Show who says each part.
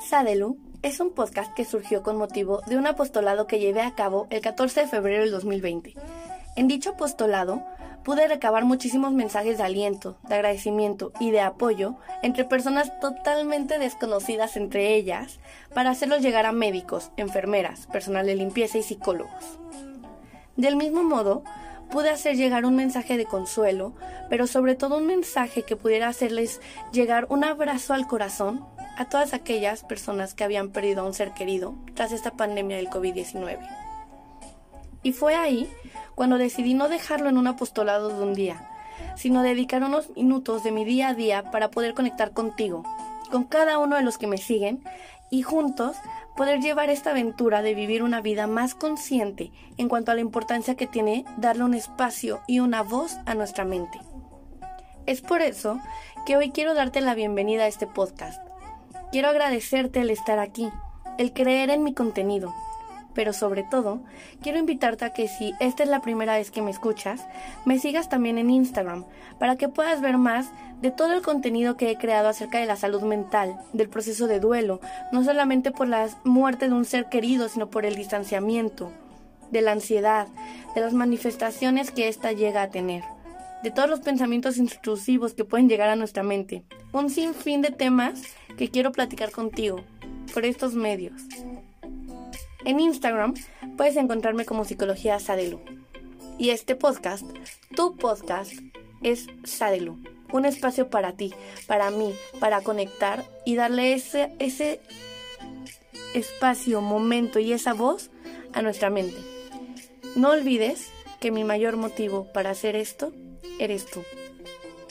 Speaker 1: Sadelu es un podcast que surgió con motivo de un apostolado que llevé a cabo el 14 de febrero del 2020. En dicho apostolado pude recabar muchísimos mensajes de aliento, de agradecimiento y de apoyo entre personas totalmente desconocidas entre ellas para hacerlos llegar a médicos, enfermeras, personal de limpieza y psicólogos. Del mismo modo, pude hacer llegar un mensaje de consuelo, pero sobre todo un mensaje que pudiera hacerles llegar un abrazo al corazón a todas aquellas personas que habían perdido a un ser querido tras esta pandemia del COVID-19. Y fue ahí cuando decidí no dejarlo en un apostolado de un día, sino dedicar unos minutos de mi día a día para poder conectar contigo, con cada uno de los que me siguen, y juntos poder llevar esta aventura de vivir una vida más consciente en cuanto a la importancia que tiene darle un espacio y una voz a nuestra mente. Es por eso que hoy quiero darte la bienvenida a este podcast Quiero agradecerte el estar aquí, el creer en mi contenido, pero sobre todo, quiero invitarte a que si esta es la primera vez que me escuchas, me sigas también en Instagram, para que puedas ver más de todo el contenido que he creado acerca de la salud mental, del proceso de duelo, no solamente por la muerte de un ser querido, sino por el distanciamiento, de la ansiedad, de las manifestaciones que ésta llega a tener de todos los pensamientos intrusivos que pueden llegar a nuestra mente. Un sinfín de temas que quiero platicar contigo por estos medios. En Instagram puedes encontrarme como Psicología Sadelu. Y este podcast, tu podcast, es Sadelu. Un espacio para ti, para mí, para conectar y darle ese, ese espacio, momento y esa voz a nuestra mente. No olvides que mi mayor motivo para hacer esto eres tú.